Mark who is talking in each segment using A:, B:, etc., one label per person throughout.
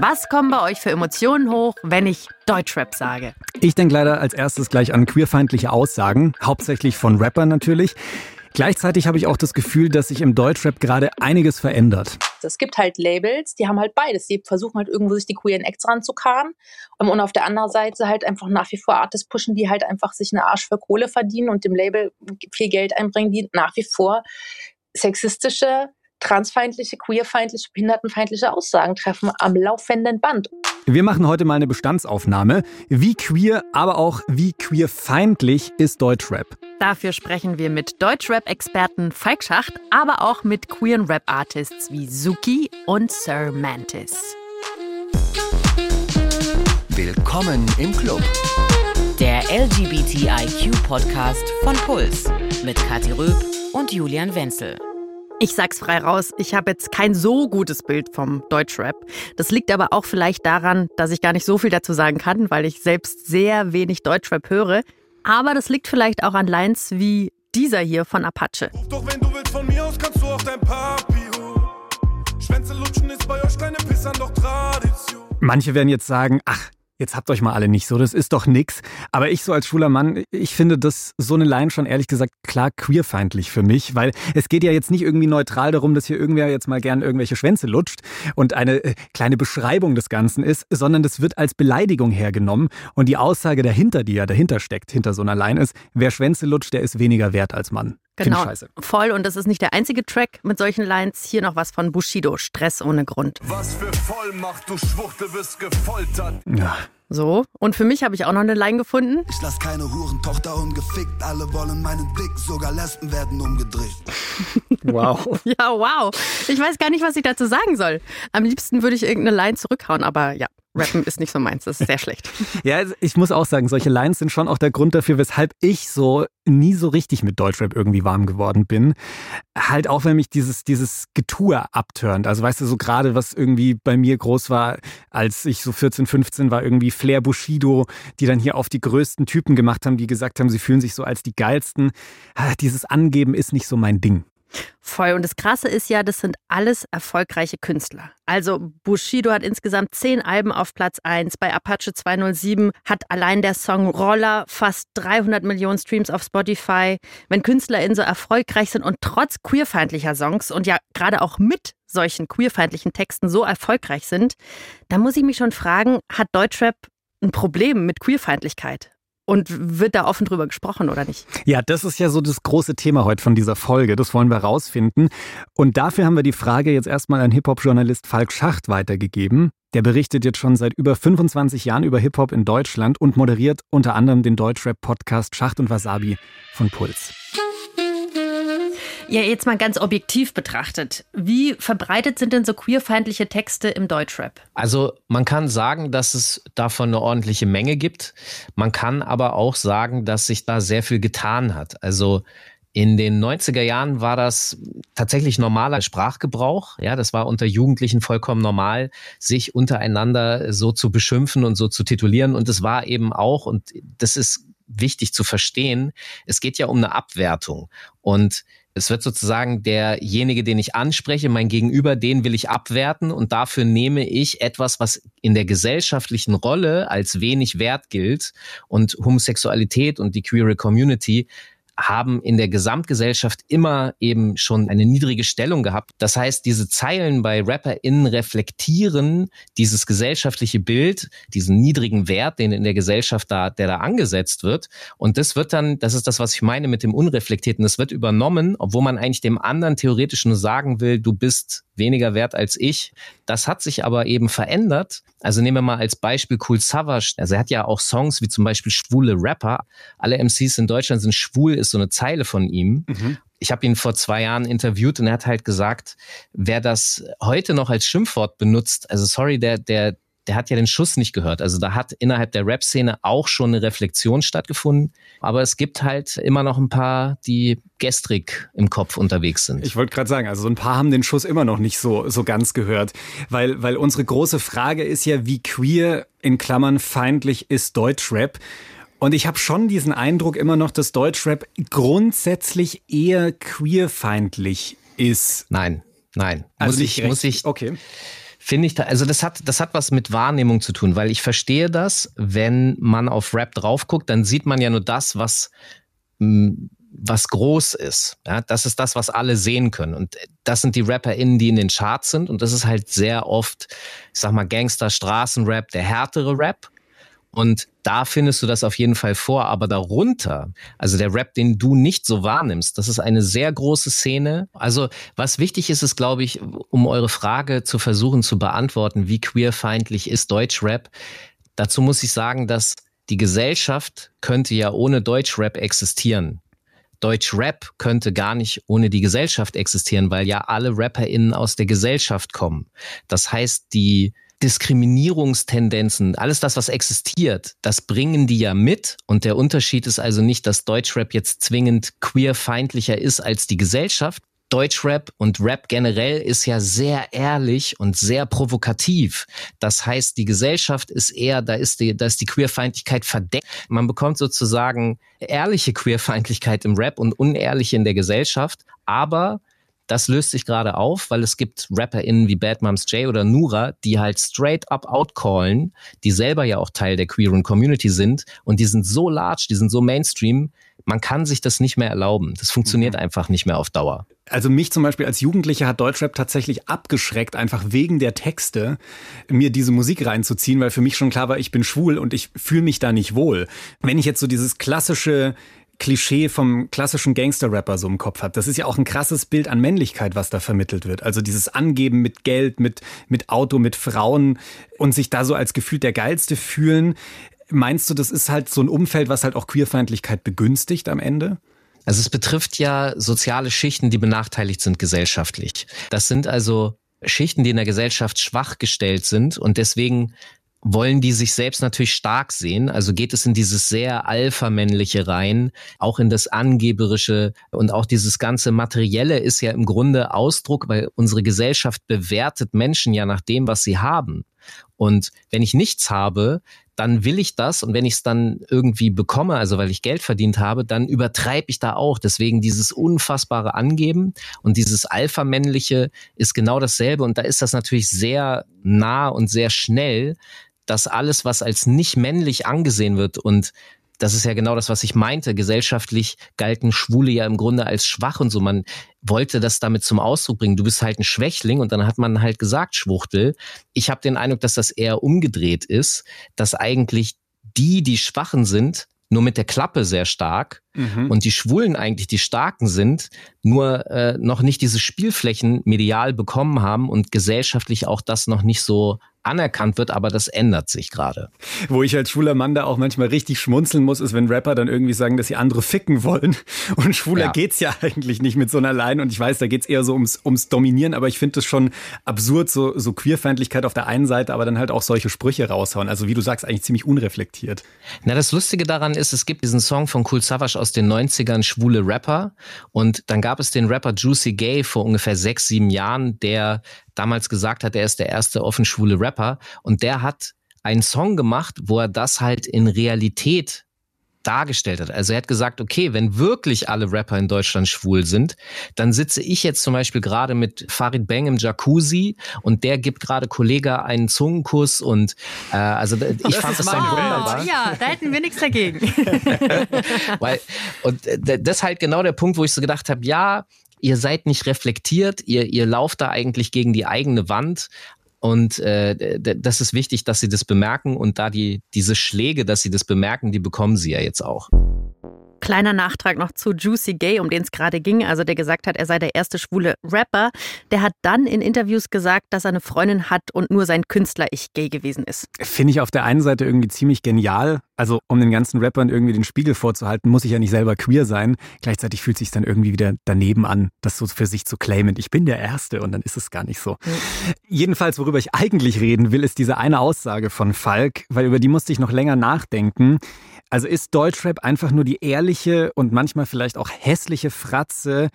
A: Was kommen bei euch für Emotionen hoch, wenn ich Deutschrap sage?
B: Ich denke leider als erstes gleich an queerfeindliche Aussagen, hauptsächlich von Rappern natürlich. Gleichzeitig habe ich auch das Gefühl, dass sich im Deutschrap gerade einiges verändert.
C: Es gibt halt Labels, die haben halt beides. Die versuchen halt irgendwo sich die queeren Acts ranzukarren. Und auf der anderen Seite halt einfach nach wie vor Artists pushen, die halt einfach sich eine Arsch für Kohle verdienen und dem Label viel Geld einbringen, die nach wie vor sexistische, transfeindliche, queerfeindliche, behindertenfeindliche Aussagen treffen am laufenden Band.
B: Wir machen heute mal eine Bestandsaufnahme. Wie queer, aber auch wie queerfeindlich ist Deutschrap?
A: Dafür sprechen wir mit Deutschrap-Experten Falk Schacht, aber auch mit queeren Rap-Artists wie Suki und Sir Mantis.
D: Willkommen im Club. Der LGBTIQ-Podcast von Puls mit Kathi Röb und Julian Wenzel.
A: Ich sag's frei raus, ich habe jetzt kein so gutes Bild vom Deutschrap. Das liegt aber auch vielleicht daran, dass ich gar nicht so viel dazu sagen kann, weil ich selbst sehr wenig Deutschrap höre. Aber das liegt vielleicht auch an Lines wie dieser hier von Apache. Doch wenn du willst von mir aus, kannst du auch dein Papi Schwänze lutschen ist bei euch kleine Pissern doch Tradition.
B: Manche werden jetzt sagen, ach, Jetzt habt euch mal alle nicht so, das ist doch nix. Aber ich so als schwuler Mann, ich finde das so eine Line schon ehrlich gesagt klar queerfeindlich für mich, weil es geht ja jetzt nicht irgendwie neutral darum, dass hier irgendwer jetzt mal gern irgendwelche Schwänze lutscht und eine äh, kleine Beschreibung des Ganzen ist, sondern das wird als Beleidigung hergenommen und die Aussage dahinter, die ja dahinter steckt, hinter so einer Line ist, wer Schwänze lutscht, der ist weniger wert als Mann.
A: Genau, voll. Und das ist nicht der einzige Track mit solchen Lines. Hier noch was von Bushido, Stress ohne Grund. Was für Vollmacht, du Schwuchte, wirst gefoltert. Ja. So, und für mich habe ich auch noch eine Line gefunden. Ich lass keine Hurentochter ungefickt, alle wollen meinen Blick, sogar Lesben werden umgedreht. wow. ja, wow. Ich weiß gar nicht, was ich dazu sagen soll. Am liebsten würde ich irgendeine Line zurückhauen, aber ja, Rappen ist nicht so meins, das ist sehr schlecht.
B: ja, also ich muss auch sagen, solche Lines sind schon auch der Grund dafür, weshalb ich so nie so richtig mit Deutschrap irgendwie warm geworden bin. Halt auch, wenn mich dieses, dieses Getue abturnt. Also weißt du, so gerade was irgendwie bei mir groß war, als ich so 14, 15 war, irgendwie Flair Bushido, die dann hier auf die größten Typen gemacht haben, die gesagt haben, sie fühlen sich so als die geilsten. Ah, dieses Angeben ist nicht so mein Ding.
A: Voll. Und das Krasse ist ja, das sind alles erfolgreiche Künstler. Also Bushido hat insgesamt zehn Alben auf Platz 1. Bei Apache 207 hat allein der Song Roller fast 300 Millionen Streams auf Spotify. Wenn KünstlerInnen so erfolgreich sind und trotz queerfeindlicher Songs und ja gerade auch mit solchen queerfeindlichen Texten so erfolgreich sind, dann muss ich mich schon fragen, hat Deutschrap ein Problem mit Queerfeindlichkeit? Und wird da offen drüber gesprochen oder nicht?
B: Ja, das ist ja so das große Thema heute von dieser Folge. Das wollen wir rausfinden. Und dafür haben wir die Frage jetzt erstmal an Hip-Hop-Journalist Falk Schacht weitergegeben. Der berichtet jetzt schon seit über 25 Jahren über Hip-Hop in Deutschland und moderiert unter anderem den Deutschrap-Podcast Schacht und Wasabi von Puls.
A: Ja, jetzt mal ganz objektiv betrachtet. Wie verbreitet sind denn so queerfeindliche Texte im Deutschrap?
E: Also man kann sagen, dass es davon eine ordentliche Menge gibt. Man kann aber auch sagen, dass sich da sehr viel getan hat. Also in den 90er Jahren war das tatsächlich normaler Sprachgebrauch. Ja, das war unter Jugendlichen vollkommen normal, sich untereinander so zu beschimpfen und so zu titulieren. Und es war eben auch, und das ist wichtig zu verstehen, es geht ja um eine Abwertung. Und es wird sozusagen derjenige, den ich anspreche, mein Gegenüber, den will ich abwerten und dafür nehme ich etwas, was in der gesellschaftlichen Rolle als wenig wert gilt. Und Homosexualität und die queere Community haben in der Gesamtgesellschaft immer eben schon eine niedrige Stellung gehabt. Das heißt, diese Zeilen bei RapperInnen reflektieren dieses gesellschaftliche Bild, diesen niedrigen Wert, den in der Gesellschaft da, der da angesetzt wird. Und das wird dann, das ist das, was ich meine mit dem Unreflektierten, das wird übernommen, obwohl man eigentlich dem anderen theoretisch nur sagen will, du bist weniger wert als ich. Das hat sich aber eben verändert. Also nehmen wir mal als Beispiel Cool Savage. Also er hat ja auch Songs wie zum Beispiel schwule Rapper. Alle MCs in Deutschland sind schwul, ist so eine Zeile von ihm. Mhm ich habe ihn vor zwei Jahren interviewt und er hat halt gesagt, wer das heute noch als Schimpfwort benutzt, also sorry, der, der, der hat ja den Schuss nicht gehört. Also da hat innerhalb der Rap-Szene auch schon eine Reflexion stattgefunden. Aber es gibt halt immer noch ein paar, die gestrig im Kopf unterwegs sind.
B: Ich wollte gerade sagen, also so ein paar haben den Schuss immer noch nicht so, so ganz gehört. Weil, weil unsere große Frage ist ja, wie queer in Klammern feindlich ist Deutschrap? Und ich habe schon diesen Eindruck immer noch, dass Deutschrap grundsätzlich eher queerfeindlich ist.
E: Nein, nein. Also muss ich, muss ich.
B: Okay
E: finde ich, da, also das hat, das hat was mit Wahrnehmung zu tun, weil ich verstehe das, wenn man auf Rap drauf guckt, dann sieht man ja nur das, was was groß ist. Ja, das ist das, was alle sehen können. Und das sind die RapperInnen, die in den Charts sind. Und das ist halt sehr oft, ich sag mal, Gangster, Straßenrap, der härtere Rap. Und da findest du das auf jeden Fall vor. Aber darunter, also der Rap, den du nicht so wahrnimmst, das ist eine sehr große Szene. Also was wichtig ist, ist, glaube ich, um eure Frage zu versuchen zu beantworten, wie queerfeindlich ist Deutschrap? Dazu muss ich sagen, dass die Gesellschaft könnte ja ohne Deutschrap existieren. Deutschrap könnte gar nicht ohne die Gesellschaft existieren, weil ja alle RapperInnen aus der Gesellschaft kommen. Das heißt, die Diskriminierungstendenzen, alles das, was existiert, das bringen die ja mit. Und der Unterschied ist also nicht, dass Deutschrap jetzt zwingend queerfeindlicher ist als die Gesellschaft, Deutschrap und Rap generell ist ja sehr ehrlich und sehr provokativ. Das heißt, die Gesellschaft ist eher, da ist die, da ist die Queerfeindlichkeit verdeckt. Man bekommt sozusagen ehrliche Queerfeindlichkeit im Rap und unehrliche in der Gesellschaft. Aber das löst sich gerade auf, weil es gibt RapperInnen wie Bad Moms J oder Nura, die halt straight up outcallen, die selber ja auch Teil der queeren Community sind und die sind so large, die sind so Mainstream, man kann sich das nicht mehr erlauben. Das funktioniert mhm. einfach nicht mehr auf Dauer.
B: Also mich zum Beispiel als Jugendlicher hat Deutschrap tatsächlich abgeschreckt, einfach wegen der Texte, mir diese Musik reinzuziehen, weil für mich schon klar war, ich bin schwul und ich fühle mich da nicht wohl. Wenn ich jetzt so dieses klassische Klischee vom klassischen Gangster-Rapper so im Kopf habe. Das ist ja auch ein krasses Bild an Männlichkeit, was da vermittelt wird. Also dieses Angeben mit Geld, mit, mit Auto, mit Frauen und sich da so als gefühlt der Geilste fühlen. Meinst du, das ist halt so ein Umfeld, was halt auch Queerfeindlichkeit begünstigt am Ende?
E: Also es betrifft ja soziale Schichten, die benachteiligt sind gesellschaftlich. Das sind also Schichten, die in der Gesellschaft schwach gestellt sind und deswegen wollen die sich selbst natürlich stark sehen. Also geht es in dieses sehr alpha-männliche rein, auch in das Angeberische und auch dieses ganze Materielle ist ja im Grunde Ausdruck, weil unsere Gesellschaft bewertet Menschen ja nach dem, was sie haben. Und wenn ich nichts habe, dann will ich das und wenn ich es dann irgendwie bekomme, also weil ich Geld verdient habe, dann übertreibe ich da auch. Deswegen dieses unfassbare Angeben und dieses Alpha-männliche ist genau dasselbe und da ist das natürlich sehr nah und sehr schnell, dass alles, was als nicht männlich angesehen wird und das ist ja genau das, was ich meinte. Gesellschaftlich galten Schwule ja im Grunde als schwach und so. Man wollte das damit zum Ausdruck bringen. Du bist halt ein Schwächling und dann hat man halt gesagt, Schwuchtel. Ich habe den Eindruck, dass das eher umgedreht ist, dass eigentlich die, die Schwachen sind, nur mit der Klappe sehr stark mhm. und die Schwulen eigentlich die Starken sind, nur äh, noch nicht diese Spielflächen medial bekommen haben und gesellschaftlich auch das noch nicht so anerkannt wird, aber das ändert sich gerade.
B: Wo ich als schwuler Mann da auch manchmal richtig schmunzeln muss, ist, wenn Rapper dann irgendwie sagen, dass sie andere ficken wollen. Und schwuler ja. geht's ja eigentlich nicht mit so einer Line. Und ich weiß, da geht's eher so ums, ums Dominieren, aber ich finde es schon absurd, so, so Queerfeindlichkeit auf der einen Seite, aber dann halt auch solche Sprüche raushauen. Also wie du sagst, eigentlich ziemlich unreflektiert.
E: Na, das Lustige daran ist, es gibt diesen Song von Cool Savage aus den 90ern, Schwule Rapper. Und dann gab es den Rapper Juicy Gay vor ungefähr sechs, sieben Jahren, der damals gesagt hat, er ist der erste offen schwule Rapper und der hat einen Song gemacht, wo er das halt in Realität dargestellt hat. Also er hat gesagt, okay, wenn wirklich alle Rapper in Deutschland schwul sind, dann sitze ich jetzt zum Beispiel gerade mit Farid Bang im Jacuzzi und der gibt gerade Kollege einen Zungenkuss und äh, also ich das fand das dann wunderbar.
A: Ja, da hätten wir nichts dagegen.
E: Weil, und äh, das ist halt genau der Punkt, wo ich so gedacht habe, ja, ihr seid nicht reflektiert, ihr, ihr lauft da eigentlich gegen die eigene Wand. Und äh, das ist wichtig, dass sie das bemerken und da die diese Schläge, dass sie das bemerken, die bekommen sie ja jetzt auch.
A: Kleiner Nachtrag noch zu Juicy Gay, um den es gerade ging, also der gesagt hat, er sei der erste schwule Rapper. Der hat dann in Interviews gesagt, dass er eine Freundin hat und nur sein Künstler-Ich gay gewesen ist.
B: Finde ich auf der einen Seite irgendwie ziemlich genial. Also um den ganzen Rappern irgendwie den Spiegel vorzuhalten, muss ich ja nicht selber queer sein. Gleichzeitig fühlt sich dann irgendwie wieder daneben an, das so für sich zu claimen. Ich bin der Erste und dann ist es gar nicht so. Mhm. Jedenfalls, worüber ich eigentlich reden will, ist diese eine Aussage von Falk, weil über die musste ich noch länger nachdenken. Also ist Deutschrap einfach nur die ehrliche und manchmal vielleicht auch hässliche Fratze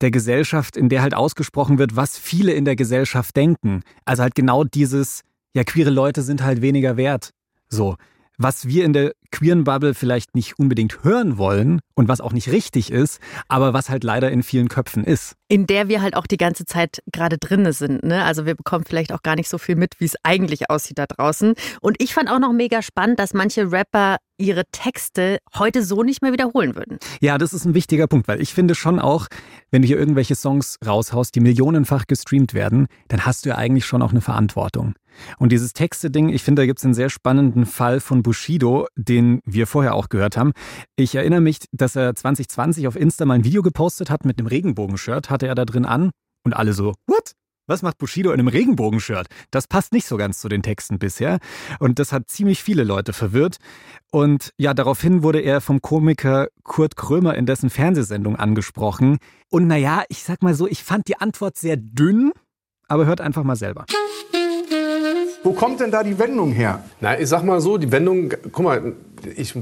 B: der Gesellschaft, in der halt ausgesprochen wird, was viele in der Gesellschaft denken. Also halt genau dieses, ja, queere Leute sind halt weniger wert. So. Was wir in der queeren Bubble vielleicht nicht unbedingt hören wollen und was auch nicht richtig ist, aber was halt leider in vielen Köpfen ist.
A: In der wir halt auch die ganze Zeit gerade drinne sind. Ne? Also wir bekommen vielleicht auch gar nicht so viel mit, wie es eigentlich aussieht da draußen. Und ich fand auch noch mega spannend, dass manche Rapper ihre Texte heute so nicht mehr wiederholen würden.
B: Ja, das ist ein wichtiger Punkt, weil ich finde schon auch, wenn du hier irgendwelche Songs raushaust, die millionenfach gestreamt werden, dann hast du ja eigentlich schon auch eine Verantwortung. Und dieses Texte-Ding, ich finde, da gibt es einen sehr spannenden Fall von Bushido, den wir vorher auch gehört haben. Ich erinnere mich, dass er 2020 auf Insta mal ein Video gepostet hat mit einem Regenbogenshirt, hatte er da drin an und alle so, what? Was macht Bushido in einem Regenbogenshirt? Das passt nicht so ganz zu den Texten bisher. Und das hat ziemlich viele Leute verwirrt. Und ja, daraufhin wurde er vom Komiker Kurt Krömer in dessen Fernsehsendung angesprochen. Und naja, ich sag mal so, ich fand die Antwort sehr dünn, aber hört einfach mal selber.
F: Wo kommt denn da die Wendung her?
G: Na, ich sag mal so, die Wendung, guck mal, ich,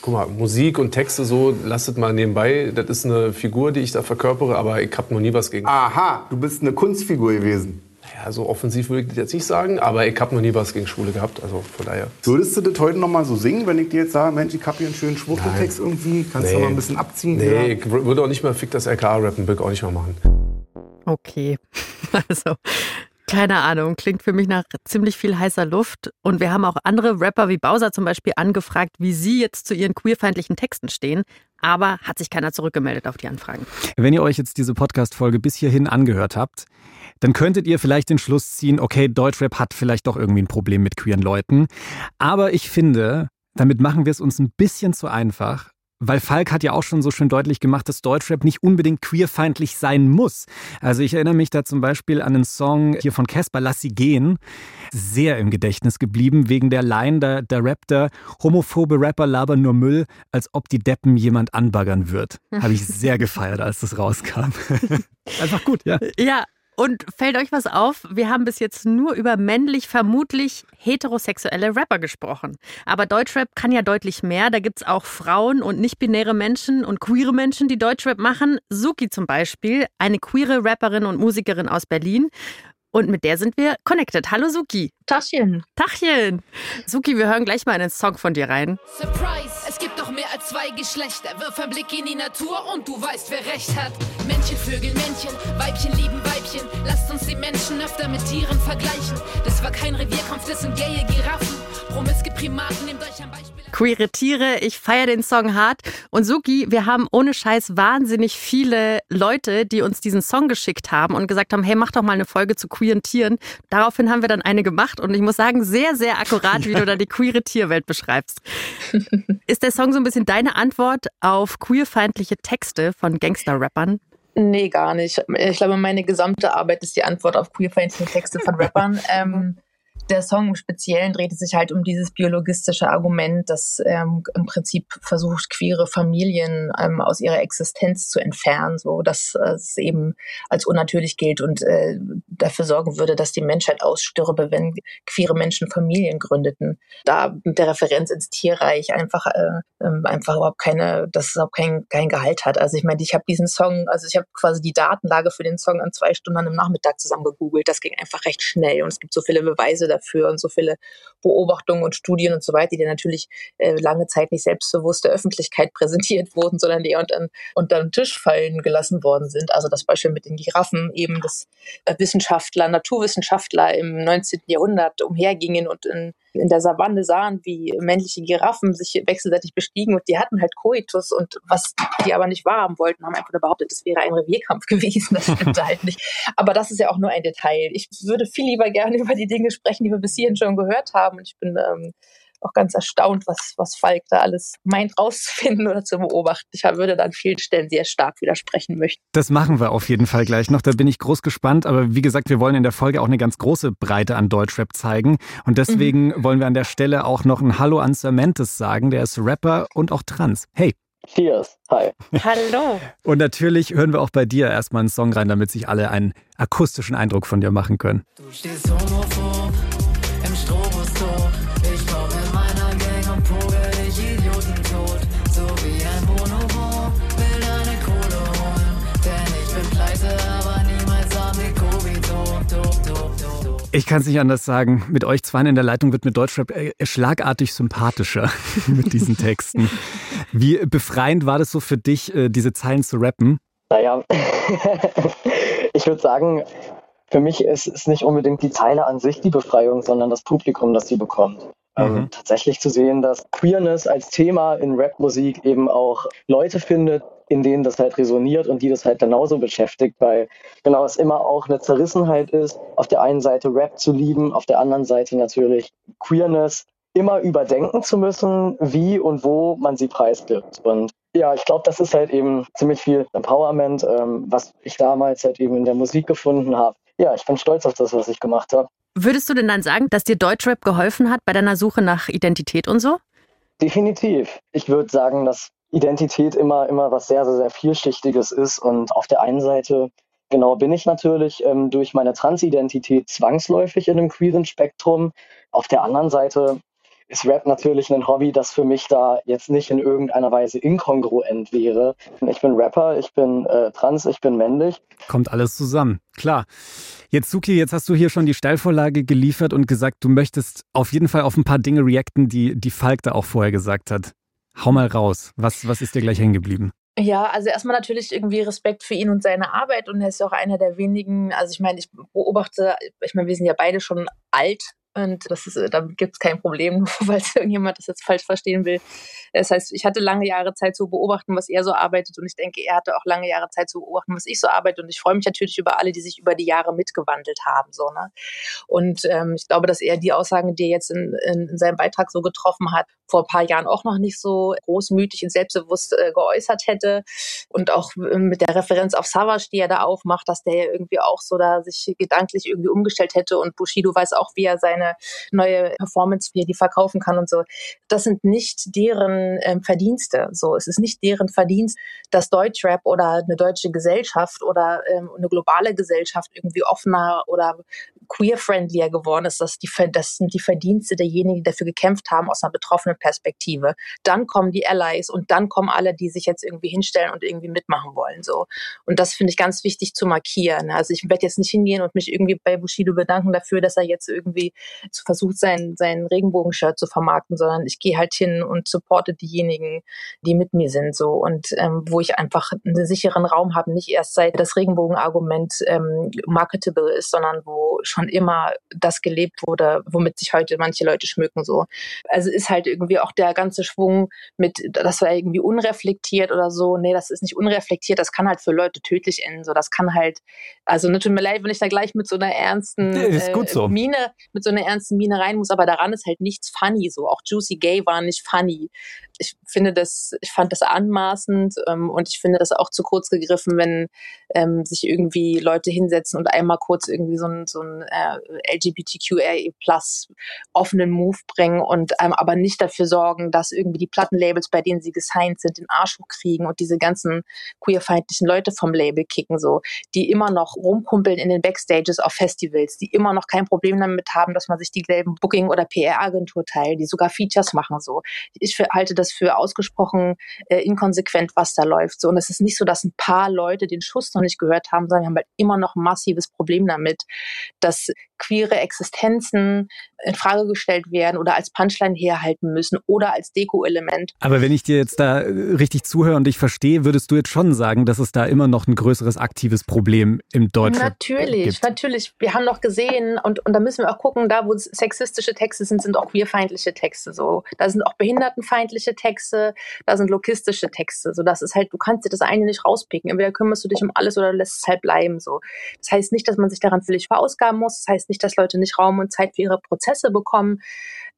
G: guck mal, Musik und Texte so, lasst mal nebenbei. Das ist eine Figur, die ich da verkörpere, aber ich habe noch nie was gegen.
F: Aha, du bist eine Kunstfigur gewesen.
G: Ja, so offensiv würde ich das jetzt nicht sagen, aber ich habe noch nie was gegen Schwule gehabt, also von daher.
F: Würdest du das heute noch mal so singen, wenn ich dir jetzt sage, Mensch, ich habe hier einen schönen Schwuchteltext irgendwie, kannst nee. du mal ein bisschen abziehen?
G: Nee, oder? ich würde auch nicht mehr Fick das LKA rappen, würde ich auch nicht mehr machen.
A: Okay, also keine Ahnung, klingt für mich nach ziemlich viel heißer Luft. Und wir haben auch andere Rapper wie Bowser zum Beispiel angefragt, wie sie jetzt zu ihren queerfeindlichen Texten stehen. Aber hat sich keiner zurückgemeldet auf die Anfragen.
B: Wenn ihr euch jetzt diese Podcast-Folge bis hierhin angehört habt, dann könntet ihr vielleicht den Schluss ziehen, okay, Deutschrap hat vielleicht doch irgendwie ein Problem mit queeren Leuten. Aber ich finde, damit machen wir es uns ein bisschen zu einfach, weil Falk hat ja auch schon so schön deutlich gemacht, dass Deutschrap nicht unbedingt queerfeindlich sein muss. Also ich erinnere mich da zum Beispiel an einen Song hier von Casper, Lass sie gehen. Sehr im Gedächtnis geblieben, wegen der Line, da, da rappt er, homophobe Rapper labern nur Müll, als ob die Deppen jemand anbaggern wird. Habe ich sehr gefeiert, als das rauskam. Einfach gut, ja.
A: Ja, und fällt euch was auf? Wir haben bis jetzt nur über männlich, vermutlich heterosexuelle Rapper gesprochen. Aber Deutschrap kann ja deutlich mehr. Da gibt es auch Frauen und nicht-binäre Menschen und queere Menschen, die Deutschrap machen. Suki zum Beispiel, eine queere Rapperin und Musikerin aus Berlin. Und mit der sind wir connected. Hallo Suki.
C: Tachchen.
A: Tachchen. Suki, wir hören gleich mal einen Song von dir rein.
H: Surprise, es gibt doch mehr als zwei Geschlechter. Wirf einen Blick in die Natur und du weißt, wer recht hat. Männchen, Vögel, Männchen, Weibchen lieben Weibchen. Lasst uns die Menschen öfter mit Tieren vergleichen. Das war kein Revierkampf, das sind gaye Giraffen. Promiske Primaten, nehmt euch ein Beispiel.
A: Queere Tiere, ich feiere den Song hart. Und Suki, wir haben ohne Scheiß wahnsinnig viele Leute, die uns diesen Song geschickt haben und gesagt haben, hey, mach doch mal eine Folge zu queeren Tieren. Daraufhin haben wir dann eine gemacht und ich muss sagen, sehr, sehr akkurat, wie ja. du da die queere Tierwelt beschreibst. Ist der Song so ein bisschen deine Antwort auf queerfeindliche Texte von Gangster-Rappern?
C: Nee, gar nicht. Ich glaube, meine gesamte Arbeit ist die Antwort auf queerfeindliche Texte von Rappern. ähm, der Song im Speziellen drehte sich halt um dieses biologistische Argument, das ähm, im Prinzip versucht, queere Familien ähm, aus ihrer Existenz zu entfernen, so dass äh, es eben als unnatürlich gilt und äh, dafür sorgen würde, dass die Menschheit ausstürbe, wenn queere Menschen Familien gründeten. Da mit der Referenz ins Tierreich einfach äh, ähm, einfach überhaupt keine, dass es überhaupt kein, kein Gehalt hat. Also ich meine, ich habe diesen Song, also ich habe quasi die Datenlage für den Song an zwei Stunden am Nachmittag zusammen gegoogelt. Das ging einfach recht schnell und es gibt so viele Beweise dafür dafür und so viele Beobachtungen und Studien und so weiter, die dann natürlich äh, lange Zeit nicht selbstbewusst der Öffentlichkeit präsentiert wurden, sondern die unter, unter den Tisch fallen gelassen worden sind. Also das Beispiel mit den Giraffen, eben dass Wissenschaftler, Naturwissenschaftler im 19. Jahrhundert umhergingen und in in der Savanne sahen, wie männliche Giraffen sich wechselseitig bestiegen und die hatten halt Koitus und was die aber nicht wahrhaben wollten, haben einfach behauptet, das wäre ein Revierkampf gewesen. Das stimmt halt nicht. Aber das ist ja auch nur ein Detail. Ich würde viel lieber gerne über die Dinge sprechen, die wir bis hierhin schon gehört haben. Und ich bin ähm, auch ganz erstaunt, was, was Falk da alles meint rauszufinden oder zu beobachten. Ich würde da an vielen Stellen sehr stark widersprechen möchten.
B: Das machen wir auf jeden Fall gleich noch. Da bin ich groß gespannt. Aber wie gesagt, wir wollen in der Folge auch eine ganz große Breite an Deutschrap zeigen. Und deswegen mhm. wollen wir an der Stelle auch noch ein Hallo an Cermentes sagen. Der ist Rapper und auch trans. Hey.
I: Cheers. Hi.
A: Hallo.
B: Und natürlich hören wir auch bei dir erstmal einen Song rein, damit sich alle einen akustischen Eindruck von dir machen können. Du stehst homophob Ich kann es nicht anders sagen. Mit euch zwei in der Leitung wird mit Deutschrap äh, schlagartig sympathischer mit diesen Texten. Wie befreiend war das so für dich, äh, diese Zeilen zu rappen?
I: Naja, ich würde sagen, für mich ist es nicht unbedingt die Zeile an sich die Befreiung, sondern das Publikum, das sie bekommt. Ähm, mhm. tatsächlich zu sehen, dass Queerness als Thema in Rapmusik eben auch Leute findet, in denen das halt resoniert und die das halt genauso beschäftigt, weil genau es immer auch eine Zerrissenheit ist, auf der einen Seite Rap zu lieben, auf der anderen Seite natürlich Queerness immer überdenken zu müssen, wie und wo man sie preisgibt. Und ja, ich glaube, das ist halt eben ziemlich viel Empowerment, ähm, was ich damals halt eben in der Musik gefunden habe. Ja, ich bin stolz auf das, was ich gemacht habe.
A: Würdest du denn dann sagen, dass dir Deutschrap geholfen hat bei deiner Suche nach Identität und so?
I: Definitiv. Ich würde sagen, dass Identität immer, immer was sehr, sehr, sehr vielschichtiges ist. Und auf der einen Seite, genau, bin ich natürlich ähm, durch meine Transidentität zwangsläufig in einem queeren Spektrum. Auf der anderen Seite ist Rap natürlich ein Hobby, das für mich da jetzt nicht in irgendeiner Weise inkongruent wäre. Ich bin Rapper, ich bin äh, trans, ich bin männlich.
B: Kommt alles zusammen, klar. Jetzt, Suki, jetzt hast du hier schon die Steilvorlage geliefert und gesagt, du möchtest auf jeden Fall auf ein paar Dinge reacten, die, die Falk da auch vorher gesagt hat. Hau mal raus. Was, was ist dir gleich hängen geblieben?
C: Ja, also erstmal natürlich irgendwie Respekt für ihn und seine Arbeit und er ist ja auch einer der wenigen, also ich meine, ich beobachte, ich meine, wir sind ja beide schon alt, und das ist, äh, da gibt es kein Problem, falls irgendjemand das jetzt falsch verstehen will. Das heißt, ich hatte lange Jahre Zeit zu beobachten, was er so arbeitet. Und ich denke, er hatte auch lange Jahre Zeit zu beobachten, was ich so arbeite. Und ich freue mich natürlich über alle, die sich über die Jahre mitgewandelt haben. So, ne? Und ähm, ich glaube, dass er die Aussagen, die er jetzt in, in, in seinem Beitrag so getroffen hat, vor ein paar Jahren auch noch nicht so großmütig und selbstbewusst äh, geäußert hätte. Und auch äh, mit der Referenz auf Savage, die er da aufmacht, dass der ja irgendwie auch so da sich gedanklich irgendwie umgestellt hätte. Und Bushido weiß auch, wie er seine neue Performance, er die verkaufen kann und so. Das sind nicht deren ähm, Verdienste. So, es ist nicht deren Verdienst, dass Deutschrap oder eine deutsche Gesellschaft oder ähm, eine globale Gesellschaft irgendwie offener oder queer-friendlier geworden ist. Das, die, das sind die Verdienste derjenigen, die dafür gekämpft haben aus einer betroffenen Perspektive. Dann kommen die Allies und dann kommen alle, die sich jetzt irgendwie hinstellen und irgendwie mitmachen wollen. So. Und das finde ich ganz wichtig zu markieren. Also ich werde jetzt nicht hingehen und mich irgendwie bei Bushido bedanken dafür, dass er jetzt irgendwie versucht, sein, sein Regenbogenshirt zu vermarkten, sondern ich gehe halt hin und supporte diejenigen, die mit mir sind. So. Und ähm, wo ich einfach einen sicheren Raum habe, nicht erst seit das Regenbogenargument ähm, marketable ist, sondern wo schon immer das gelebt wurde, womit sich heute manche Leute schmücken. So. Also ist halt irgendwie auch der ganze Schwung mit, das war irgendwie unreflektiert oder so. Nee, das ist nicht unreflektiert, das kann halt für Leute tödlich enden. So, das kann halt, also ne, tut mir leid, wenn ich da gleich mit so einer ernsten
B: äh, so.
C: Mine, mit so einer ernsten Mine rein muss, aber daran ist halt nichts funny. So, auch Juicy Gay war nicht funny ich finde das, ich fand das anmaßend ähm, und ich finde das auch zu kurz gegriffen, wenn ähm, sich irgendwie Leute hinsetzen und einmal kurz irgendwie so ein, so ein äh, LGBTQIA plus offenen Move bringen und ähm, aber nicht dafür sorgen, dass irgendwie die Plattenlabels, bei denen sie gesigned sind, den Arsch hochkriegen und diese ganzen queerfeindlichen Leute vom Label kicken, so, die immer noch rumkumpeln in den Backstages auf Festivals, die immer noch kein Problem damit haben, dass man sich die gelben Booking- oder PR-Agentur teilt, die sogar Features machen, so. Ich halte das für ausgesprochen äh, inkonsequent, was da läuft. So, und es ist nicht so, dass ein paar Leute den Schuss noch nicht gehört haben, sondern wir haben halt immer noch ein massives Problem damit, dass us queere Existenzen in Frage gestellt werden oder als Punchline herhalten müssen oder als Deko-Element.
B: Aber wenn ich dir jetzt da äh, richtig zuhöre und dich verstehe, würdest du jetzt schon sagen, dass es da immer noch ein größeres aktives Problem im Deutschen
C: natürlich,
B: gibt?
C: Natürlich, Wir haben noch gesehen und, und da müssen wir auch gucken, da wo sexistische Texte sind, sind auch queerfeindliche Texte so. Da sind auch behindertenfeindliche Texte, da sind lokistische Texte. So, das ist halt, du kannst dir das eine nicht rauspicken. Entweder kümmerst du dich um alles oder lässt es halt bleiben. So. Das heißt nicht, dass man sich daran völlig verausgaben muss. Das heißt nicht, dass Leute nicht Raum und Zeit für ihre Prozesse bekommen.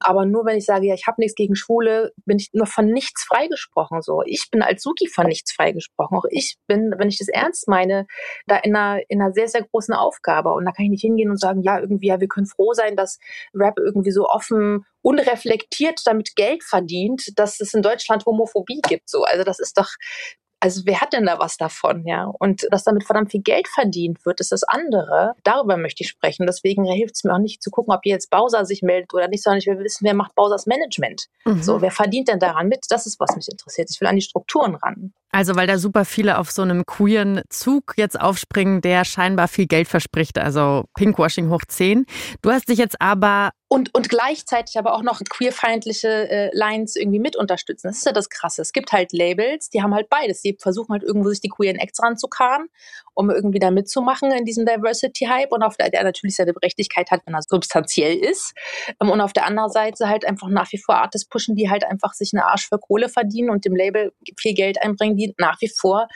C: Aber nur wenn ich sage, ja, ich habe nichts gegen Schwule, bin ich nur von nichts freigesprochen. So, ich bin als Suki von nichts freigesprochen. Auch ich bin, wenn ich das ernst meine, da in einer, in einer sehr, sehr großen Aufgabe. Und da kann ich nicht hingehen und sagen, ja, irgendwie, ja, wir können froh sein, dass Rap irgendwie so offen, unreflektiert damit Geld verdient, dass es in Deutschland Homophobie gibt. So, also das ist doch Also wer hat denn da was davon, ja? Und dass damit verdammt viel Geld verdient wird, ist das andere. Darüber möchte ich sprechen. Deswegen hilft es mir auch nicht zu gucken, ob jetzt Bowser sich meldet oder nicht, sondern ich will wissen, wer macht Bowsers Management. Mhm. So, wer verdient denn daran mit? Das ist, was mich interessiert. Ich will an die Strukturen ran.
A: Also, weil da super viele auf so einem queeren Zug jetzt aufspringen, der scheinbar viel Geld verspricht. Also Pinkwashing hoch 10. Du hast dich jetzt aber
C: und, und gleichzeitig aber auch noch queerfeindliche äh, Lines irgendwie mit unterstützen. Das ist ja das Krasse. Es gibt halt Labels, die haben halt beides. Die versuchen halt irgendwo sich die queeren Acts ranzukarren, um irgendwie da mitzumachen in diesem Diversity-Hype und auf der, der natürlich seine Berechtigkeit hat, wenn er substanziell ist. Ähm, und auf der anderen Seite halt einfach nach wie vor Artists pushen, die halt einfach sich eine Arsch für Kohle verdienen und dem Label viel Geld einbringen, die nach wie vor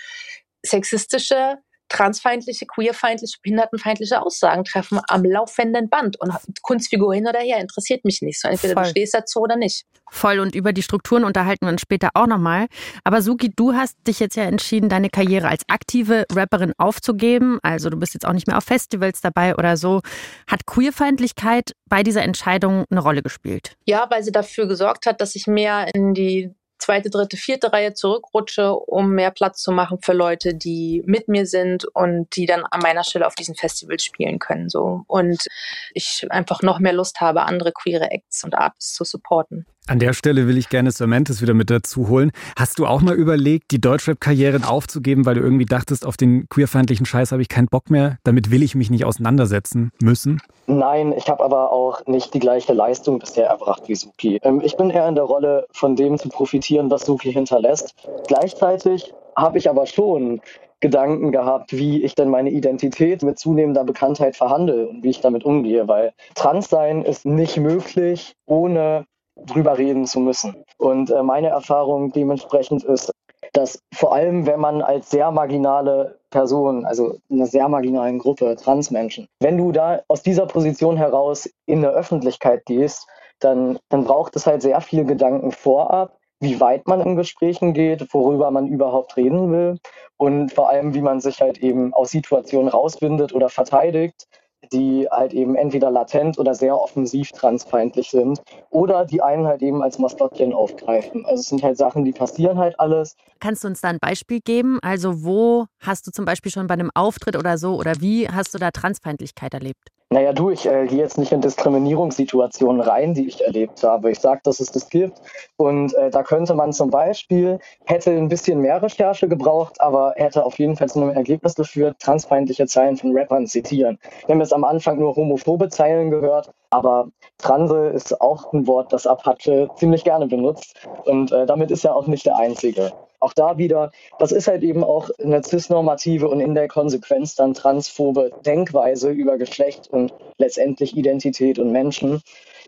C: sexistische transfeindliche, queerfeindliche, behindertenfeindliche Aussagen treffen am laufenden Band. Und Kunstfigur hin oder her interessiert mich nicht. So entweder Voll. du stehst dazu oder nicht.
A: Voll. Und über die Strukturen unterhalten wir uns später auch nochmal. Aber Suki, du hast dich jetzt ja entschieden, deine Karriere als aktive Rapperin aufzugeben. Also du bist jetzt auch nicht mehr auf Festivals dabei oder so. Hat Queerfeindlichkeit bei dieser Entscheidung eine Rolle gespielt?
C: Ja, weil sie dafür gesorgt hat, dass ich mehr in die zweite, dritte, vierte Reihe zurückrutsche, um mehr Platz zu machen für Leute, die mit mir sind und die dann an meiner Stelle auf diesen Festivals spielen können. So. Und ich einfach noch mehr Lust habe, andere queere Acts und Artists zu supporten.
B: An der Stelle will ich gerne Cementis wieder mit dazu holen. Hast du auch mal überlegt, die Deutschrap-Karrieren aufzugeben, weil du irgendwie dachtest, auf den queerfeindlichen Scheiß habe ich keinen Bock mehr, damit will ich mich nicht auseinandersetzen müssen?
I: Nein, ich habe aber auch nicht die gleiche Leistung bisher erbracht wie Suki. Ähm, ich bin eher in der Rolle, von dem zu profitieren, was Suki hinterlässt. Gleichzeitig habe ich aber schon Gedanken gehabt, wie ich denn meine Identität mit zunehmender Bekanntheit verhandle und wie ich damit umgehe, weil Transsein ist nicht möglich ohne drüber reden zu müssen. Und äh, meine Erfahrung dementsprechend ist, dass vor allem, wenn man als sehr marginale Person, also in einer sehr marginalen Gruppe, Transmenschen, wenn du da aus dieser Position heraus in eine Öffentlichkeit gehst, dann, dann braucht es halt sehr viele Gedanken vorab, wie weit man in Gesprächen geht, worüber man überhaupt reden will und vor allem, wie man sich halt eben aus Situationen rauswindet oder verteidigt, die halt eben entweder latent oder sehr offensiv transfeindlich sind oder die einen halt eben als Maskottchen aufgreifen. Also es sind halt Sachen, die passieren halt alles.
A: Kannst du uns da ein Beispiel geben? Also wo hast du zum Beispiel schon bei einem Auftritt oder so oder wie hast du da Transfeindlichkeit erlebt?
I: Naja, du, ich äh, gehe jetzt nicht in Diskriminierungssituationen rein, die ich erlebt habe. Ich sage, dass es das gibt. Und äh, da könnte man zum Beispiel, hätte ein bisschen mehr Recherche gebraucht, aber hätte auf jeden Fall zu einem Ergebnis geführt, transfeindliche Zeilen von Rappern zitieren. Wir haben jetzt am Anfang nur homophobe Zeilen gehört, aber Transe ist auch ein Wort, das Apache ziemlich gerne benutzt. Und äh, damit ist er auch nicht der Einzige. Auch da wieder, das ist halt eben auch eine cisnormative und in der Konsequenz dann transphobe Denkweise über Geschlecht und letztendlich Identität und Menschen.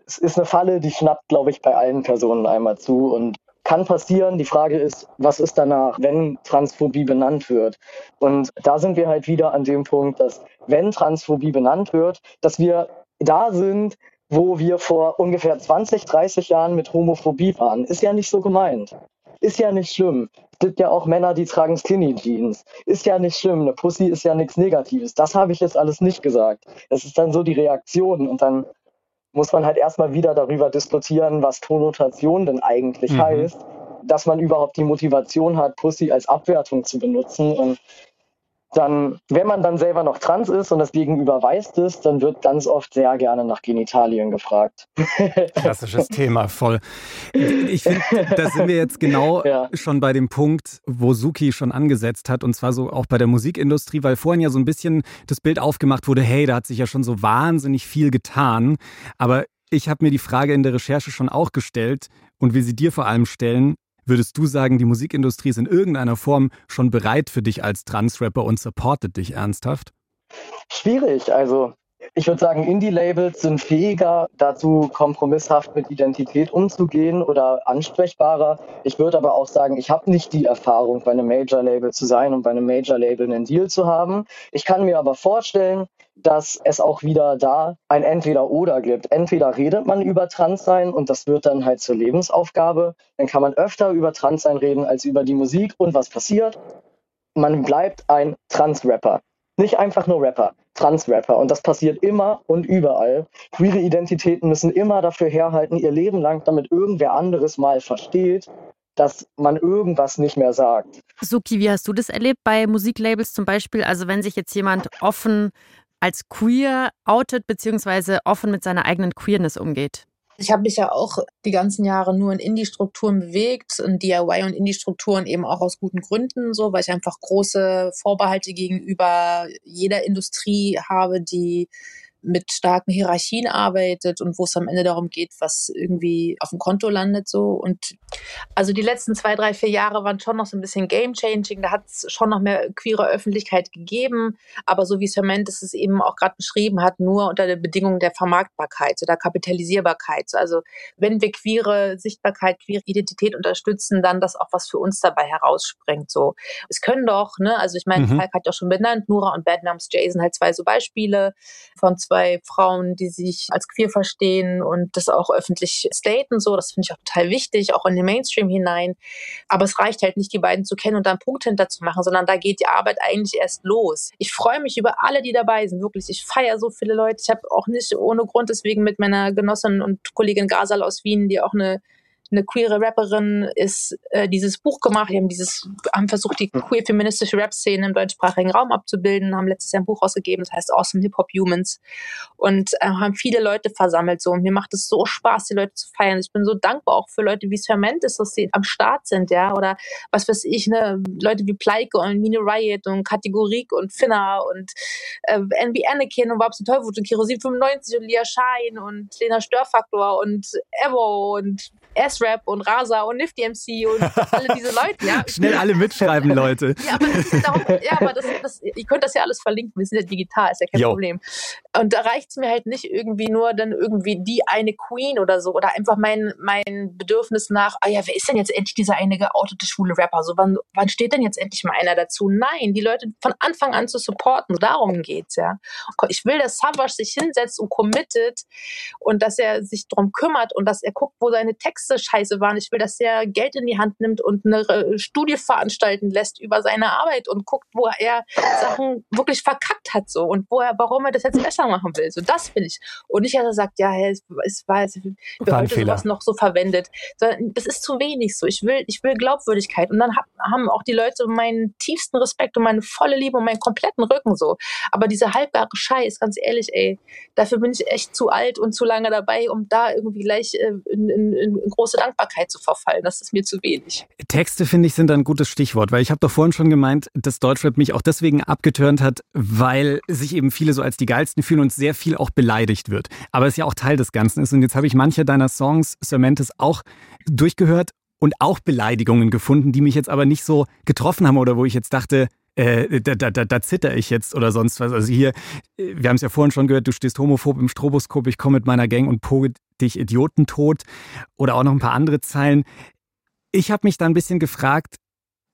I: Es ist eine Falle, die schnappt, glaube ich, bei allen Personen einmal zu und kann passieren. Die Frage ist, was ist danach, wenn Transphobie benannt wird? Und da sind wir halt wieder an dem Punkt, dass wenn Transphobie benannt wird, dass wir da sind, wo wir vor ungefähr 20, 30 Jahren mit Homophobie waren. Ist ja nicht so gemeint. Ist ja nicht schlimm. Es gibt ja auch Männer, die tragen Skinny Jeans. Ist ja nicht schlimm. Eine Pussy ist ja nichts Negatives. Das habe ich jetzt alles nicht gesagt. Das ist dann so die Reaktion und dann muss man halt erstmal wieder darüber diskutieren, was Konnotation denn eigentlich mhm. heißt, dass man überhaupt die Motivation hat, Pussy als Abwertung zu benutzen. Und dann, wenn man dann selber noch trans ist und das Gegenüber weiß es, dann wird ganz oft sehr gerne nach Genitalien gefragt.
B: Klassisches Thema, voll. Ich finde, da sind wir jetzt genau ja. schon bei dem Punkt, wo Suki schon angesetzt hat, und zwar so auch bei der Musikindustrie, weil vorhin ja so ein bisschen das Bild aufgemacht wurde, hey, da hat sich ja schon so wahnsinnig viel getan. Aber ich habe mir die Frage in der Recherche schon auch gestellt und will sie dir vor allem stellen, Würdest du sagen, die Musikindustrie ist in irgendeiner Form schon bereit für dich als Transrapper und supportet dich ernsthaft?
I: Schwierig. Also ich würde sagen, Indie-Labels sind fähiger dazu, kompromisshaft mit Identität umzugehen oder ansprechbarer. Ich würde aber auch sagen, ich habe nicht die Erfahrung, bei einem Major-Label zu sein und bei einem Major-Label einen Deal zu haben. Ich kann mir aber vorstellen, dass es auch wieder da ein Entweder-Oder gibt. Entweder redet man über Transsein und das wird dann halt zur Lebensaufgabe. Dann kann man öfter über Transsein reden als über die Musik. Und was passiert? Man bleibt ein Trans-Rapper. Nicht einfach nur Rapper, Trans-Rapper. Und das passiert immer und überall. Queere Identitäten müssen immer dafür herhalten, ihr Leben lang, damit irgendwer anderes mal versteht, dass man irgendwas nicht mehr sagt.
A: Suki, wie hast du das erlebt bei Musiklabels zum Beispiel? Also wenn sich jetzt jemand offen als queer outet, beziehungsweise offen mit seiner eigenen Queerness umgeht?
C: Ich habe mich ja auch die ganzen Jahre nur in Indie-Strukturen bewegt, in DIY und Indie-Strukturen eben auch aus guten Gründen, so, weil ich einfach große Vorbehalte gegenüber jeder Industrie habe, die mit starken Hierarchien arbeitet und wo es am Ende darum geht, was irgendwie auf dem Konto landet so. Und also die letzten zwei, drei, vier Jahre waren schon noch so ein bisschen game-changing. Da hat es schon noch mehr queere Öffentlichkeit gegeben. Aber so wie Cement es eben auch gerade beschrieben hat, nur unter der Bedingung der Vermarktbarkeit oder Kapitalisierbarkeit. Also wenn wir queere Sichtbarkeit, queere Identität unterstützen, dann das auch was für uns dabei herausspringt. So, es können doch, ne, also ich meine, mhm. Falk hat ja schon benannt, Nura und Bad Nams Jason halt zwei so Beispiele von zwei Frauen, die sich als queer verstehen und das auch öffentlich staten. So, das finde ich auch total wichtig, auch in den Mainstream hinein. Aber es reicht halt nicht, die beiden zu kennen und dann Punkt hinter zu machen, sondern da geht die Arbeit eigentlich erst los. Ich freue mich über alle, die dabei sind. Wirklich, ich feiere so viele Leute. Ich habe auch nicht ohne Grund deswegen mit meiner Genossin und Kollegin Gasal aus Wien, die auch eine eine queere Rapperin ist äh, dieses Buch gemacht. Die haben dieses, haben versucht, die queer feministische Rap-Szene im deutschsprachigen Raum abzubilden, haben letztes Jahr ein Buch rausgegeben, das heißt Awesome Hip Hop Humans und äh, haben viele Leute versammelt so. Und mir macht es so Spaß, die Leute zu feiern. Ich bin so dankbar auch für Leute wie Fermentis, dass sie am Start sind, ja, oder was weiß ich, ne, Leute wie Pleike und Mini Riot und Kategorik und Finna und äh, NB Anakin und Babs Teufel und Kerosin 95 und Lia Schein und Lena Störfaktor und Evo und S-Rap und Rasa und Nifty MC und alle diese Leute, ja.
B: Schnell alle mitschreiben, Leute.
C: ja, aber, das ist darum, ja, aber das, das, ihr könnt das ja alles verlinken, wir sind ja digital, ist ja kein Yo. Problem. Und da reicht es mir halt nicht irgendwie nur dann irgendwie die eine Queen oder so oder einfach mein, mein Bedürfnis nach, ah ja, wer ist denn jetzt endlich dieser eine geoutete schwule Rapper? So, wann, wann steht denn jetzt endlich mal einer dazu? Nein, die Leute von Anfang an zu supporten, darum geht's, ja. Ich will, dass Savage sich hinsetzt und committet und dass er sich darum kümmert und dass er guckt, wo seine Texte Texte scheiße waren. Ich will, dass er Geld in die Hand nimmt und eine äh, Studie veranstalten lässt über seine Arbeit und guckt, wo er Sachen wirklich verkackt hat so und wo er, warum er das jetzt besser machen will. So das will ich. Und nicht, dass er sagt, ja, es, es war, es wird heute Fehler. sowas noch so verwendet. Sondern das ist zu wenig so. Ich will, ich will Glaubwürdigkeit. Und dann hab, haben auch die Leute meinen tiefsten Respekt und meine volle Liebe und meinen kompletten Rücken so. Aber dieser halbgare Scheiß, ganz ehrlich, ey, dafür bin ich echt zu alt und zu lange dabei, um da irgendwie gleich äh, in, in, in große Dankbarkeit zu verfallen. Das ist mir zu wenig.
B: Texte, finde ich, sind ein gutes Stichwort, weil ich habe doch vorhin schon gemeint, dass Deutschrap mich auch deswegen abgeturnt hat, weil sich eben viele so als die geilsten fühlen und sehr viel auch beleidigt wird. Aber es ja auch Teil des Ganzen ist. Und jetzt habe ich manche deiner Songs, Cementes, auch durchgehört und auch Beleidigungen gefunden, die mich jetzt aber nicht so getroffen haben oder wo ich jetzt dachte, äh, da, da, da, da zitter ich jetzt oder sonst was. Also hier, wir haben es ja vorhin schon gehört, du stehst homophob im Stroboskop, ich komme mit meiner Gang und poge dich Idioten tot oder auch noch ein paar andere Zeilen. Ich habe mich da ein bisschen gefragt,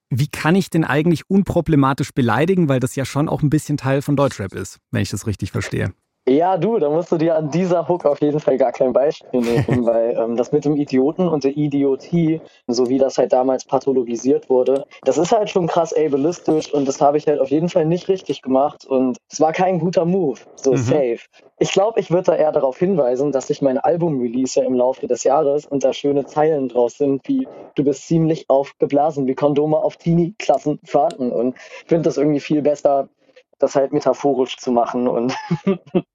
B: wie kann ich denn eigentlich unproblematisch beleidigen, weil das ja schon auch ein bisschen Teil von Deutschrap ist, wenn ich das richtig verstehe.
I: Ja, du, da musst du dir an dieser Hook auf jeden Fall gar kein Beispiel nehmen, weil ähm, das mit dem Idioten und der Idiotie, so wie das halt damals pathologisiert wurde, das ist halt schon krass ableistisch und das habe ich halt auf jeden Fall nicht richtig gemacht und es war kein guter Move, so mhm. safe. Ich glaube, ich würde da eher darauf hinweisen, dass ich mein Album-Release ja im Laufe des Jahres und da schöne Zeilen draus sind, wie du bist ziemlich aufgeblasen, wie Kondome auf Teenie-Klassen fahrten und finde das irgendwie viel besser, das halt metaphorisch zu machen und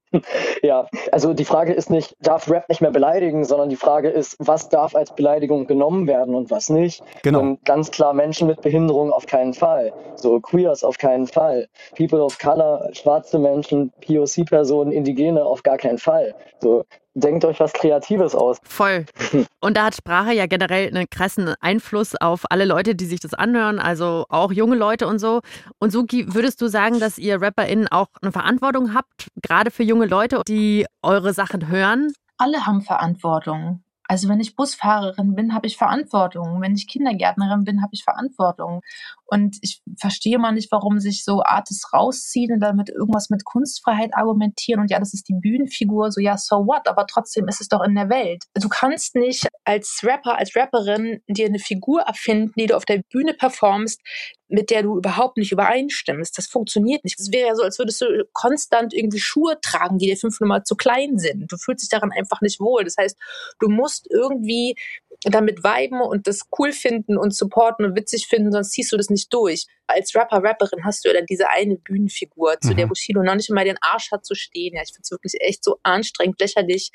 I: ja, also die Frage ist nicht, darf Rap nicht mehr beleidigen, sondern die Frage ist, was darf als Beleidigung genommen werden und was nicht. Genau. Und ganz klar Menschen mit Behinderung auf keinen Fall. So Queers auf keinen Fall. People of Color, schwarze Menschen, POC-Personen, Indigene auf gar keinen Fall. So denkt euch was Kreatives aus.
A: Voll. Und da hat Sprache ja generell einen krassen Einfluss auf alle Leute, die sich das anhören, also auch junge Leute und so. Und Suki, würdest du sagen, dass ihr RapperInnen auch eine Verantwortung habt, gerade für junge Leute, die eure Sachen hören?
C: Alle haben Verantwortung. Also wenn ich Busfahrerin bin, habe ich Verantwortung. Wenn ich Kindergärtnerin bin, habe ich Verantwortung. Und ich verstehe mal nicht, warum sich so Artists rausziehen und damit irgendwas mit Kunstfreiheit argumentieren. Und ja, das ist die Bühnenfigur, so ja, so what? Aber trotzdem ist es doch in der Welt. Du kannst nicht als Rapper, als Rapperin dir eine Figur erfinden, die du auf der Bühne performst, mit der du überhaupt nicht übereinstimmst. Das funktioniert nicht. Das wäre ja so, als würdest du konstant irgendwie Schuhe tragen, die dir fünf Nummer zu klein sind. Du fühlst dich daran einfach nicht wohl. Das heißt, du musst irgendwie damit viben und das cool finden und supporten und witzig finden, sonst ziehst du das nicht durch. Als Rapper, Rapperin hast du ja dann diese eine Bühnenfigur, zu mhm. der Bushido noch nicht mal den Arsch hat zu stehen. Ja, ich finde es wirklich echt so anstrengend, lächerlich,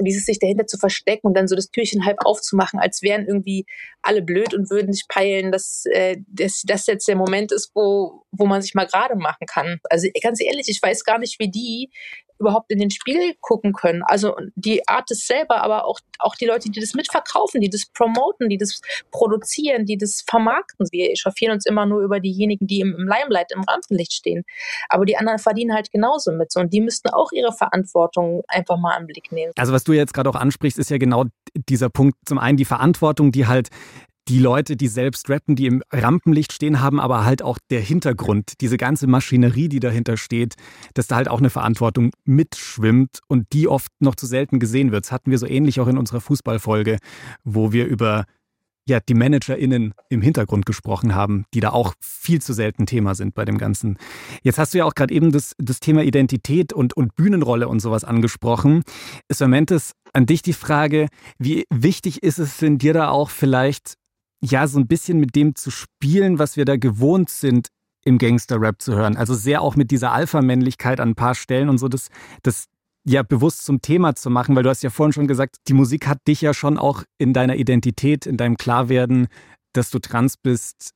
C: dieses sich dahinter zu verstecken und dann so das Türchen halb aufzumachen, als wären irgendwie alle blöd und würden nicht peilen, dass, äh, dass das jetzt der Moment ist, wo, wo man sich mal gerade machen kann. Also ganz ehrlich, ich weiß gar nicht, wie die überhaupt in den Spiegel gucken können. Also die Artists selber, aber auch, auch die Leute, die das mitverkaufen, die das promoten, die das produzieren, die das vermarkten. Wir echauffieren uns immer nur über diejenigen, die im, im Limelight, im Rampenlicht stehen. Aber die anderen verdienen halt genauso mit. Und die müssten auch ihre Verantwortung einfach mal im Blick nehmen.
B: Also was du jetzt gerade auch ansprichst, ist ja genau dieser Punkt. Zum einen die Verantwortung, die halt die Leute, die selbst rappen, die im Rampenlicht stehen, haben aber halt auch der Hintergrund, diese ganze Maschinerie, die dahinter steht, dass da halt auch eine Verantwortung mitschwimmt und die oft noch zu selten gesehen wird. Das hatten wir so ähnlich auch in unserer Fußballfolge, wo wir über ja, die ManagerInnen im Hintergrund gesprochen haben, die da auch viel zu selten Thema sind bei dem Ganzen. Jetzt hast du ja auch gerade eben das, das Thema Identität und, und Bühnenrolle und sowas angesprochen. Samantha, an dich die Frage, wie wichtig ist es denn dir da auch vielleicht ja, so ein bisschen mit dem zu spielen, was wir da gewohnt sind, im Gangster-Rap zu hören. Also sehr auch mit dieser Alpha-Männlichkeit an ein paar Stellen und so, das, das ja bewusst zum Thema zu machen, weil du hast ja vorhin schon gesagt, die Musik hat dich ja schon auch in deiner Identität, in deinem Klarwerden, dass du trans bist,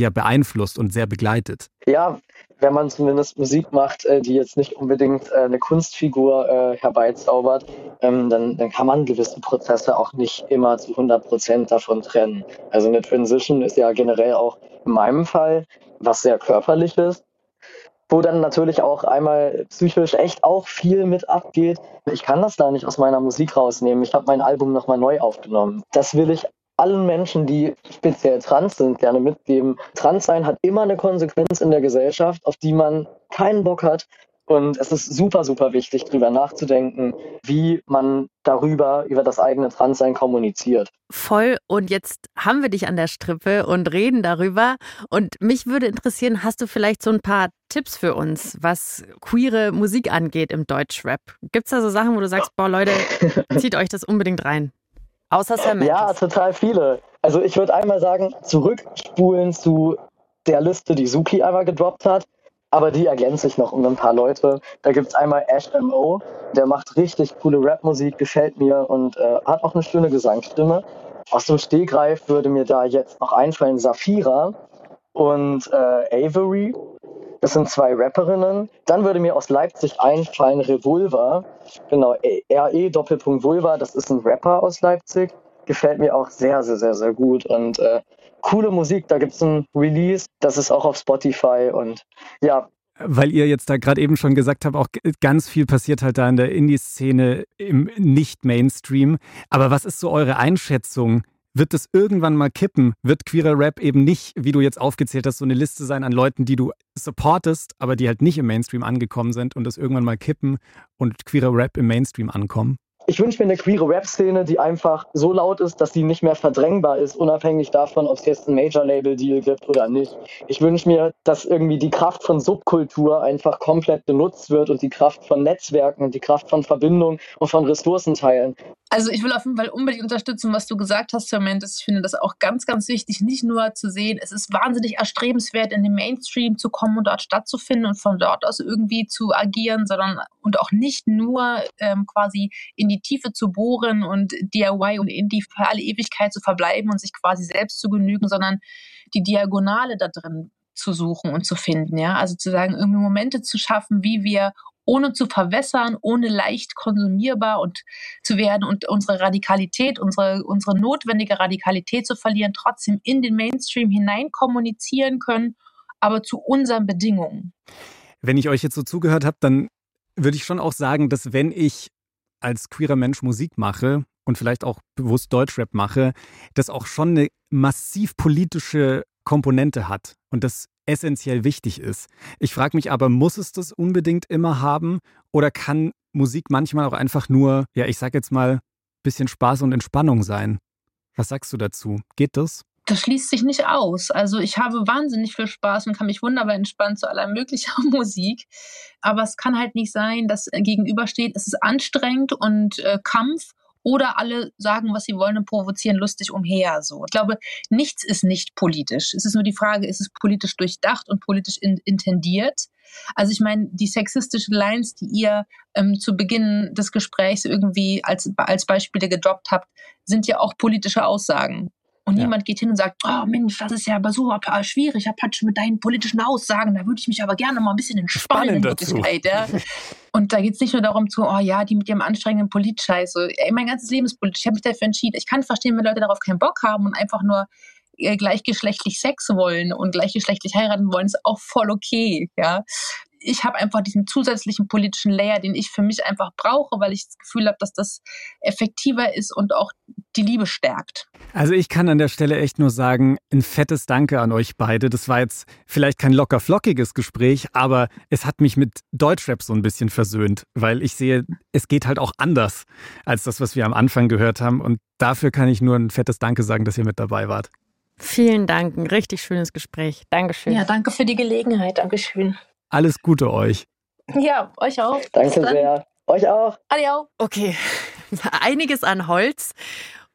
B: ja beeinflusst und sehr begleitet.
I: Ja, wenn man zumindest Musik macht, äh, die jetzt nicht unbedingt äh, eine Kunstfigur äh, herbeizaubert, ähm, dann, dann kann man gewisse Prozesse auch nicht immer zu 100 Prozent davon trennen. Also eine Transition ist ja generell auch in meinem Fall was sehr körperliches, wo dann natürlich auch einmal psychisch echt auch viel mit abgeht. Ich kann das da nicht aus meiner Musik rausnehmen. Ich habe mein Album nochmal neu aufgenommen. Das will ich allen Menschen, die speziell trans sind, gerne mitgeben. Transsein hat immer eine Konsequenz in der Gesellschaft, auf die man keinen Bock hat. Und es ist super, super wichtig, darüber nachzudenken, wie man darüber, über das eigene Transsein kommuniziert.
A: Voll. Und jetzt haben wir dich an der Strippe und reden darüber. Und mich würde interessieren, hast du vielleicht so ein paar Tipps für uns, was queere Musik angeht im Deutschrap? Gibt es da so Sachen, wo du sagst, boah, Leute, zieht euch das unbedingt rein? Außer Sam
I: Ja, total viele. Also ich würde einmal sagen, zurückspulen zu der Liste, die Suki einmal gedroppt hat. Aber die ergänze ich noch um ein paar Leute. Da gibt es einmal Ash M.O., der macht richtig coole Rapmusik, gefällt mir und äh, hat auch eine schöne Gesangsstimme. Aus dem Stegreif würde mir da jetzt noch einfallen Safira und äh, Avery. Das sind zwei Rapperinnen. Dann würde mir aus Leipzig einfallen Revolver. Genau, RE Doppelpunkt Vulva, das ist ein Rapper aus Leipzig. Gefällt mir auch sehr, sehr, sehr, sehr gut. Und äh, coole Musik, da gibt es ein Release, das ist auch auf Spotify und ja,
B: weil ihr jetzt da gerade eben schon gesagt habt, auch ganz viel passiert halt da in der Indie-Szene im Nicht-Mainstream. Aber was ist so eure Einschätzung? Wird es irgendwann mal kippen? Wird queerer Rap eben nicht, wie du jetzt aufgezählt hast, so eine Liste sein an Leuten, die du supportest, aber die halt nicht im Mainstream angekommen sind und es irgendwann mal kippen und queerer Rap im Mainstream ankommen?
I: Ich wünsche mir eine queere Rap-Szene, die einfach so laut ist, dass sie nicht mehr verdrängbar ist, unabhängig davon, ob es jetzt einen Major-Label-Deal gibt oder nicht. Ich wünsche mir, dass irgendwie die Kraft von Subkultur einfach komplett benutzt wird und die Kraft von Netzwerken und die Kraft von Verbindung und von Ressourcenteilen.
C: Also ich will auf jeden Fall unbedingt unterstützen, was du gesagt hast, Fermentis. Ich finde das auch ganz, ganz wichtig, nicht nur zu sehen, es ist wahnsinnig erstrebenswert, in den Mainstream zu kommen und dort stattzufinden und von dort aus irgendwie zu agieren, sondern und auch nicht nur ähm, quasi in die Tiefe zu bohren und DIY und Indie für alle Ewigkeit zu verbleiben und sich quasi selbst zu genügen, sondern die Diagonale da drin zu suchen und zu finden, ja. Also zu sagen, irgendwie Momente zu schaffen, wie wir ohne zu verwässern, ohne leicht konsumierbar und zu werden und unsere Radikalität, unsere, unsere notwendige Radikalität zu verlieren, trotzdem in den Mainstream hinein kommunizieren können, aber zu unseren Bedingungen.
B: Wenn ich euch jetzt so zugehört habe, dann würde ich schon auch sagen, dass wenn ich als queerer Mensch Musik mache und vielleicht auch bewusst Deutschrap mache, das auch schon eine massiv politische Komponente hat und das essentiell wichtig ist. Ich frage mich aber, muss es das unbedingt immer haben oder kann Musik manchmal auch einfach nur, ja, ich sag jetzt mal, bisschen Spaß und Entspannung sein? Was sagst du dazu? Geht das?
C: das schließt sich nicht aus. Also ich habe wahnsinnig viel Spaß und kann mich wunderbar entspannen zu aller möglicher Musik. Aber es kann halt nicht sein, dass gegenübersteht, es ist anstrengend und äh, Kampf oder alle sagen, was sie wollen und provozieren lustig umher. So. Ich glaube, nichts ist nicht politisch. Es ist nur die Frage, ist es politisch durchdacht und politisch in, intendiert? Also ich meine, die sexistischen Lines, die ihr ähm, zu Beginn des Gesprächs irgendwie als, als Beispiele gedroppt habt, sind ja auch politische Aussagen. Und ja. niemand geht hin und sagt, oh Mensch, das ist ja aber so schwierig, Apache, mit deinen politischen Aussagen, da würde ich mich aber gerne mal ein bisschen entspannen Wirklichkeit. Ja. Und da geht es nicht nur darum zu, oh ja, die mit ihrem anstrengenden Politscheiß. So, ey, mein ganzes Leben ist politisch, ich habe mich dafür entschieden. Ich kann verstehen, wenn Leute darauf keinen Bock haben und einfach nur äh, gleichgeschlechtlich Sex wollen und gleichgeschlechtlich heiraten wollen, ist auch voll okay, ja ich habe einfach diesen zusätzlichen politischen Layer, den ich für mich einfach brauche, weil ich das Gefühl habe, dass das effektiver ist und auch die Liebe stärkt.
B: Also ich kann an der Stelle echt nur sagen, ein fettes Danke an euch beide. Das war jetzt vielleicht kein locker flockiges Gespräch, aber es hat mich mit Deutschrap so ein bisschen versöhnt, weil ich sehe, es geht halt auch anders als das, was wir am Anfang gehört haben. Und dafür kann ich nur ein fettes Danke sagen, dass ihr mit dabei wart.
A: Vielen Dank, ein richtig schönes Gespräch. Dankeschön.
C: Ja, danke für die Gelegenheit. Dankeschön.
B: Alles Gute euch.
C: Ja, euch auch.
I: Danke sehr. Euch auch.
C: Adios.
A: Okay, einiges an Holz.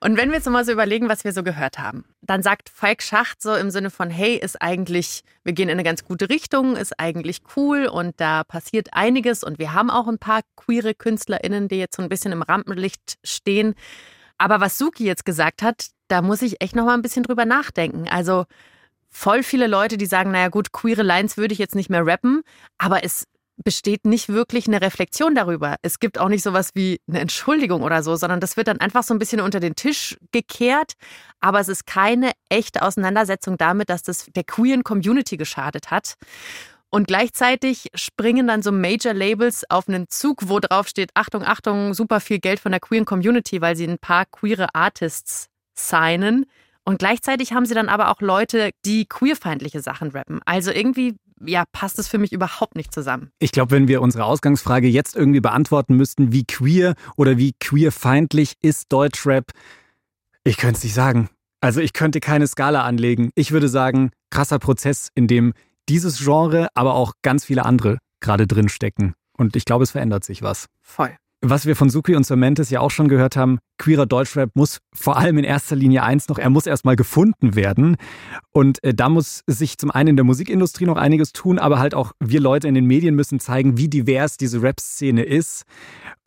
A: Und wenn wir jetzt mal so überlegen, was wir so gehört haben, dann sagt Falk Schacht so im Sinne von, hey, ist eigentlich, wir gehen in eine ganz gute Richtung, ist eigentlich cool und da passiert einiges und wir haben auch ein paar queere KünstlerInnen, die jetzt so ein bisschen im Rampenlicht stehen. Aber was Suki jetzt gesagt hat, da muss ich echt noch mal ein bisschen drüber nachdenken. Also voll viele Leute, die sagen, naja gut, queere Lines würde ich jetzt nicht mehr rappen, aber es besteht nicht wirklich eine Reflexion darüber. Es gibt auch nicht sowas wie eine Entschuldigung oder so, sondern das wird dann einfach so ein bisschen unter den Tisch gekehrt. Aber es ist keine echte Auseinandersetzung damit, dass das der queeren Community geschadet hat. Und gleichzeitig springen dann so Major Labels auf einen Zug, wo drauf steht, Achtung, Achtung, super viel Geld von der queeren Community, weil sie ein paar queere Artists signen. Und gleichzeitig haben sie dann aber auch Leute, die queerfeindliche Sachen rappen. Also irgendwie ja, passt es für mich überhaupt nicht zusammen.
B: Ich glaube, wenn wir unsere Ausgangsfrage jetzt irgendwie beantworten müssten, wie queer oder wie queerfeindlich ist Deutschrap, ich könnte es nicht sagen. Also ich könnte keine Skala anlegen. Ich würde sagen, krasser Prozess, in dem dieses Genre, aber auch ganz viele andere gerade drin stecken. Und ich glaube, es verändert sich was.
A: Voll.
B: Was wir von Suki und Cementes ja auch schon gehört haben, queerer Deutschrap muss vor allem in erster Linie eins noch, er muss erstmal gefunden werden. Und äh, da muss sich zum einen in der Musikindustrie noch einiges tun, aber halt auch wir Leute in den Medien müssen zeigen, wie divers diese Rap-Szene ist.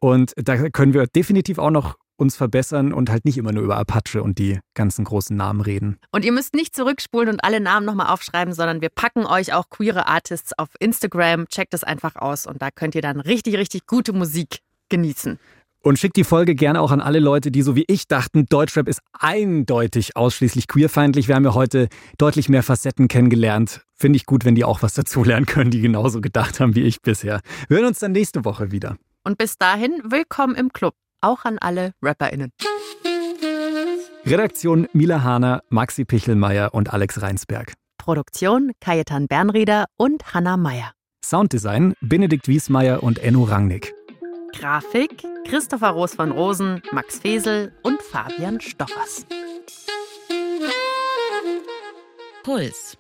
B: Und da können wir definitiv auch noch uns verbessern und halt nicht immer nur über Apache und die ganzen großen Namen reden.
A: Und ihr müsst nicht zurückspulen und alle Namen nochmal aufschreiben, sondern wir packen euch auch queere Artists auf Instagram. Checkt es einfach aus und da könnt ihr dann richtig, richtig gute Musik genießen.
B: Und schickt die Folge gerne auch an alle Leute, die so wie ich dachten, Deutschrap ist eindeutig ausschließlich queerfeindlich. Wir haben ja heute deutlich mehr Facetten kennengelernt. Finde ich gut, wenn die auch was dazulernen können, die genauso gedacht haben wie ich bisher. Wir hören uns dann nächste Woche wieder.
A: Und bis dahin, willkommen im Club. Auch an alle RapperInnen.
B: Redaktion Mila Hahner, Maxi Pichelmeier und Alex Reinsberg.
A: Produktion Kajetan Bernrieder und Hanna Meyer.
B: Sounddesign Benedikt Wiesmeier und Enno Rangnick.
A: Grafik Christopher Roos von Rosen, Max Fesel und Fabian Stoffers.
D: Puls